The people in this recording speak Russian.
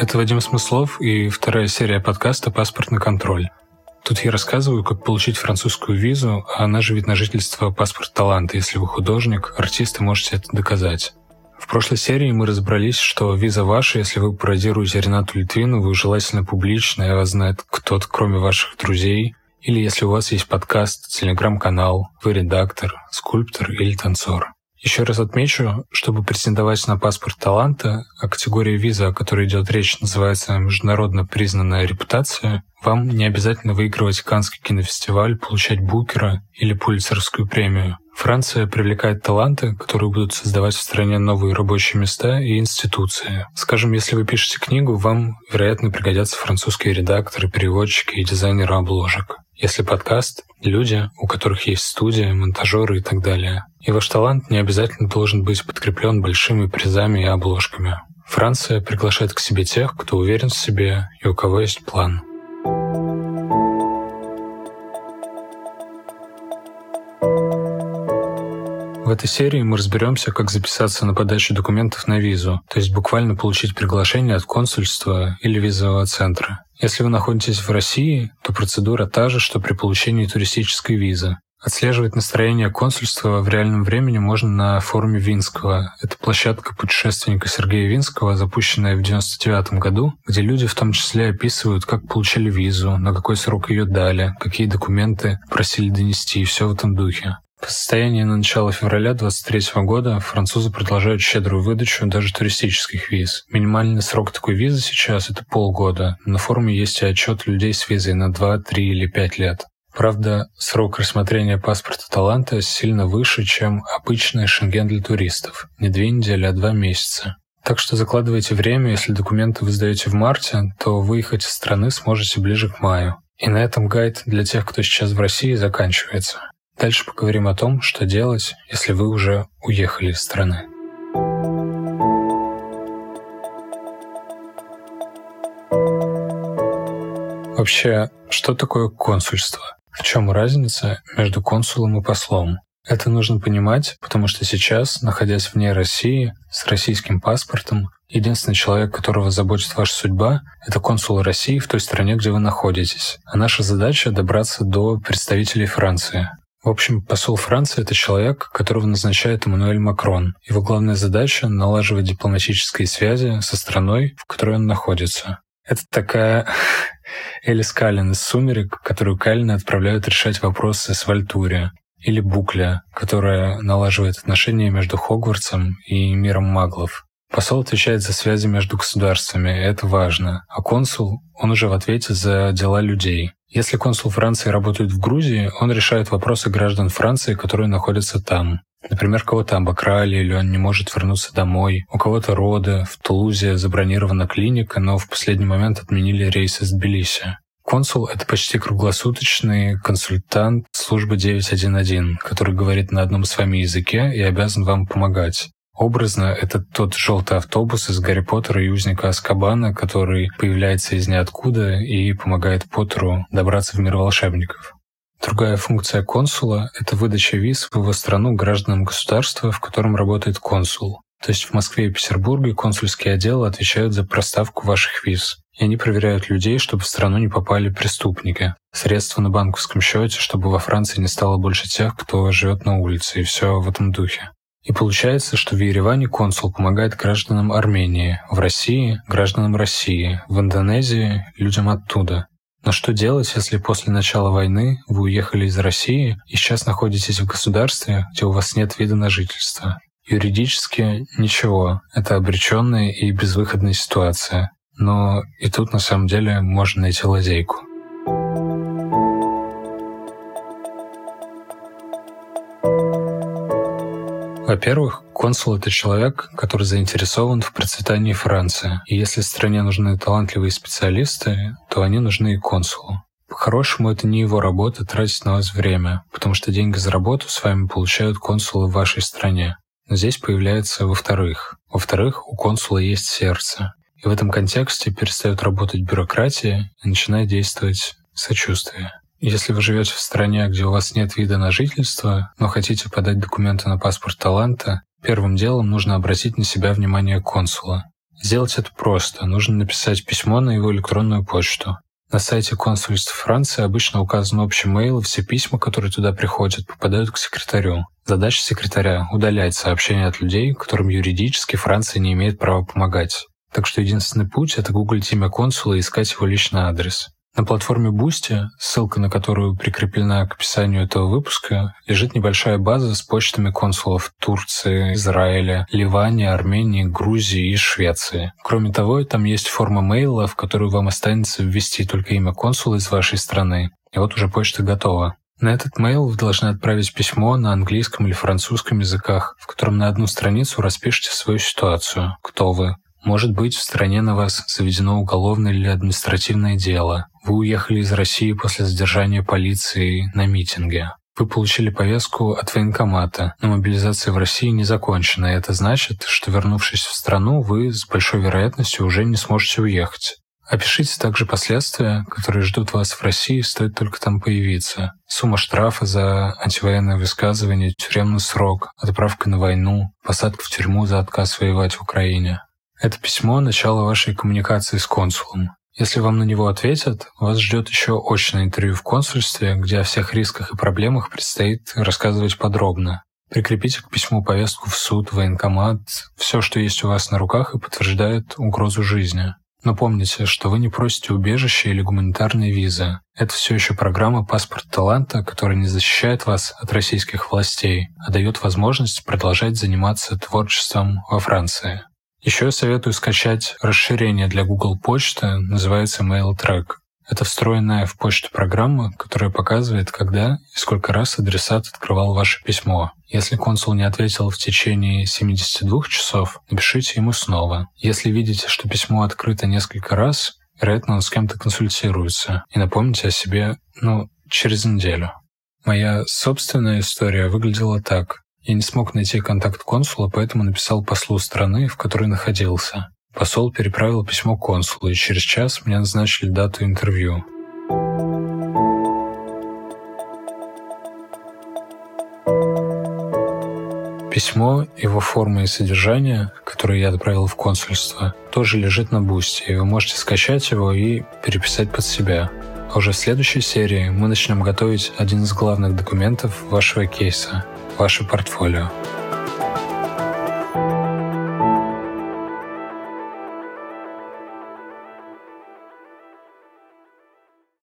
Это Вадим Смыслов и вторая серия подкаста «Паспортный контроль». Тут я рассказываю, как получить французскую визу, а она же вид на жительство паспорт таланта. Если вы художник, артист, и можете это доказать. В прошлой серии мы разобрались, что виза ваша, если вы пародируете Ренату Литвинову, желательно публично, и вас знает кто-то, кроме ваших друзей, или если у вас есть подкаст, телеграм-канал, вы редактор, скульптор или танцор. Еще раз отмечу, чтобы претендовать на паспорт таланта, а категория виза, о которой идет речь, называется «Международно признанная репутация», вам не обязательно выигрывать Каннский кинофестиваль, получать Букера или Пулицерскую премию. Франция привлекает таланты, которые будут создавать в стране новые рабочие места и институции. Скажем, если вы пишете книгу, вам, вероятно, пригодятся французские редакторы, переводчики и дизайнеры обложек. Если подкаст — люди, у которых есть студия, монтажеры и так далее. И ваш талант не обязательно должен быть подкреплен большими призами и обложками. Франция приглашает к себе тех, кто уверен в себе и у кого есть план. В этой серии мы разберемся, как записаться на подачу документов на визу, то есть буквально получить приглашение от консульства или визового центра. Если вы находитесь в России, то процедура та же, что при получении туристической визы. Отслеживать настроение консульства в реальном времени можно на форуме Винского. Это площадка путешественника Сергея Винского, запущенная в 99 году, где люди в том числе описывают, как получили визу, на какой срок ее дали, какие документы просили донести и все в этом духе. По состоянию на начало февраля 2023 года французы продолжают щедрую выдачу даже туристических виз. Минимальный срок такой визы сейчас — это полгода. На форуме есть и отчет людей с визой на 2, 3 или 5 лет. Правда, срок рассмотрения паспорта таланта сильно выше, чем обычный шенген для туристов. Не две недели, а два месяца. Так что закладывайте время, если документы вы сдаете в марте, то выехать из страны сможете ближе к маю. И на этом гайд для тех, кто сейчас в России, заканчивается. Дальше поговорим о том, что делать, если вы уже уехали из страны. Вообще, что такое консульство? В чем разница между консулом и послом? Это нужно понимать, потому что сейчас, находясь вне России, с российским паспортом, единственный человек, которого заботит ваша судьба, это консул России в той стране, где вы находитесь. А наша задача — добраться до представителей Франции. В общем, посол Франции — это человек, которого назначает Эммануэль Макрон. Его главная задача — налаживать дипломатические связи со страной, в которой он находится. Это такая Элис Каллен из «Сумерек», которую Каллен отправляют решать вопросы с Вальтуре. Или Букля, которая налаживает отношения между Хогвартсом и миром маглов. Посол отвечает за связи между государствами, это важно. А консул, он уже в ответе за дела людей. Если консул Франции работает в Грузии, он решает вопросы граждан Франции, которые находятся там. Например, кого-то обокрали или он не может вернуться домой. У кого-то роды, в Тулузе забронирована клиника, но в последний момент отменили рейс из Тбилиси. Консул — это почти круглосуточный консультант службы 911, который говорит на одном с вами языке и обязан вам помогать. Образно, это тот желтый автобус из Гарри Поттера и узника Аскабана, который появляется из ниоткуда и помогает Поттеру добраться в мир волшебников. Другая функция консула — это выдача виз в его страну гражданам государства, в котором работает консул. То есть в Москве и Петербурге консульские отделы отвечают за проставку ваших виз. И они проверяют людей, чтобы в страну не попали преступники. Средства на банковском счете, чтобы во Франции не стало больше тех, кто живет на улице, и все в этом духе. И получается, что в Ереване консул помогает гражданам Армении, в России – гражданам России, в Индонезии – людям оттуда. Но что делать, если после начала войны вы уехали из России и сейчас находитесь в государстве, где у вас нет вида на жительство? Юридически ничего, это обреченная и безвыходная ситуация. Но и тут на самом деле можно найти лазейку. Во-первых, консул — это человек, который заинтересован в процветании Франции. И если стране нужны талантливые специалисты, то они нужны и консулу. По-хорошему, это не его работа тратить на вас время, потому что деньги за работу с вами получают консулы в вашей стране. Но здесь появляется во-вторых. Во-вторых, у консула есть сердце. И в этом контексте перестает работать бюрократия и начинает действовать сочувствие. Если вы живете в стране, где у вас нет вида на жительство, но хотите подать документы на паспорт таланта, первым делом нужно обратить на себя внимание консула. Сделать это просто. Нужно написать письмо на его электронную почту. На сайте консульств Франции обычно указан общий мейл, и все письма, которые туда приходят, попадают к секретарю. Задача секретаря — удалять сообщения от людей, которым юридически Франция не имеет права помогать. Так что единственный путь — это гуглить имя консула и искать его личный адрес. На платформе Boosty, ссылка на которую прикреплена к описанию этого выпуска, лежит небольшая база с почтами консулов Турции, Израиля, Ливане, Армении, Грузии и Швеции. Кроме того, там есть форма мейла, в которую вам останется ввести только имя консула из вашей страны. И вот уже почта готова. На этот мейл вы должны отправить письмо на английском или французском языках, в котором на одну страницу распишите свою ситуацию, кто вы, может быть, в стране на вас заведено уголовное или административное дело. Вы уехали из России после задержания полиции на митинге. Вы получили повестку от военкомата, но мобилизация в России не закончена, и это значит, что вернувшись в страну, вы с большой вероятностью уже не сможете уехать. Опишите также последствия, которые ждут вас в России, стоит только там появиться. Сумма штрафа за антивоенное высказывание, тюремный срок, отправка на войну, посадка в тюрьму за отказ воевать в Украине. Это письмо — начало вашей коммуникации с консулом. Если вам на него ответят, вас ждет еще очное интервью в консульстве, где о всех рисках и проблемах предстоит рассказывать подробно. Прикрепите к письму повестку в суд, военкомат, все, что есть у вас на руках и подтверждает угрозу жизни. Но помните, что вы не просите убежище или гуманитарные визы. Это все еще программа «Паспорт таланта», которая не защищает вас от российских властей, а дает возможность продолжать заниматься творчеством во Франции. Еще я советую скачать расширение для Google почты, называется MailTrack. Это встроенная в почту программа, которая показывает, когда и сколько раз адресат открывал ваше письмо. Если консул не ответил в течение 72 часов, напишите ему снова. Если видите, что письмо открыто несколько раз, вероятно, он с кем-то консультируется. И напомните о себе, ну, через неделю. Моя собственная история выглядела так. Я не смог найти контакт консула, поэтому написал послу страны, в которой находился. Посол переправил письмо консулу, и через час мне назначили дату интервью. Письмо, его форма и содержание, которое я отправил в консульство, тоже лежит на бусте, и вы можете скачать его и переписать под себя. А уже в следующей серии мы начнем готовить один из главных документов вашего кейса ваше портфолио.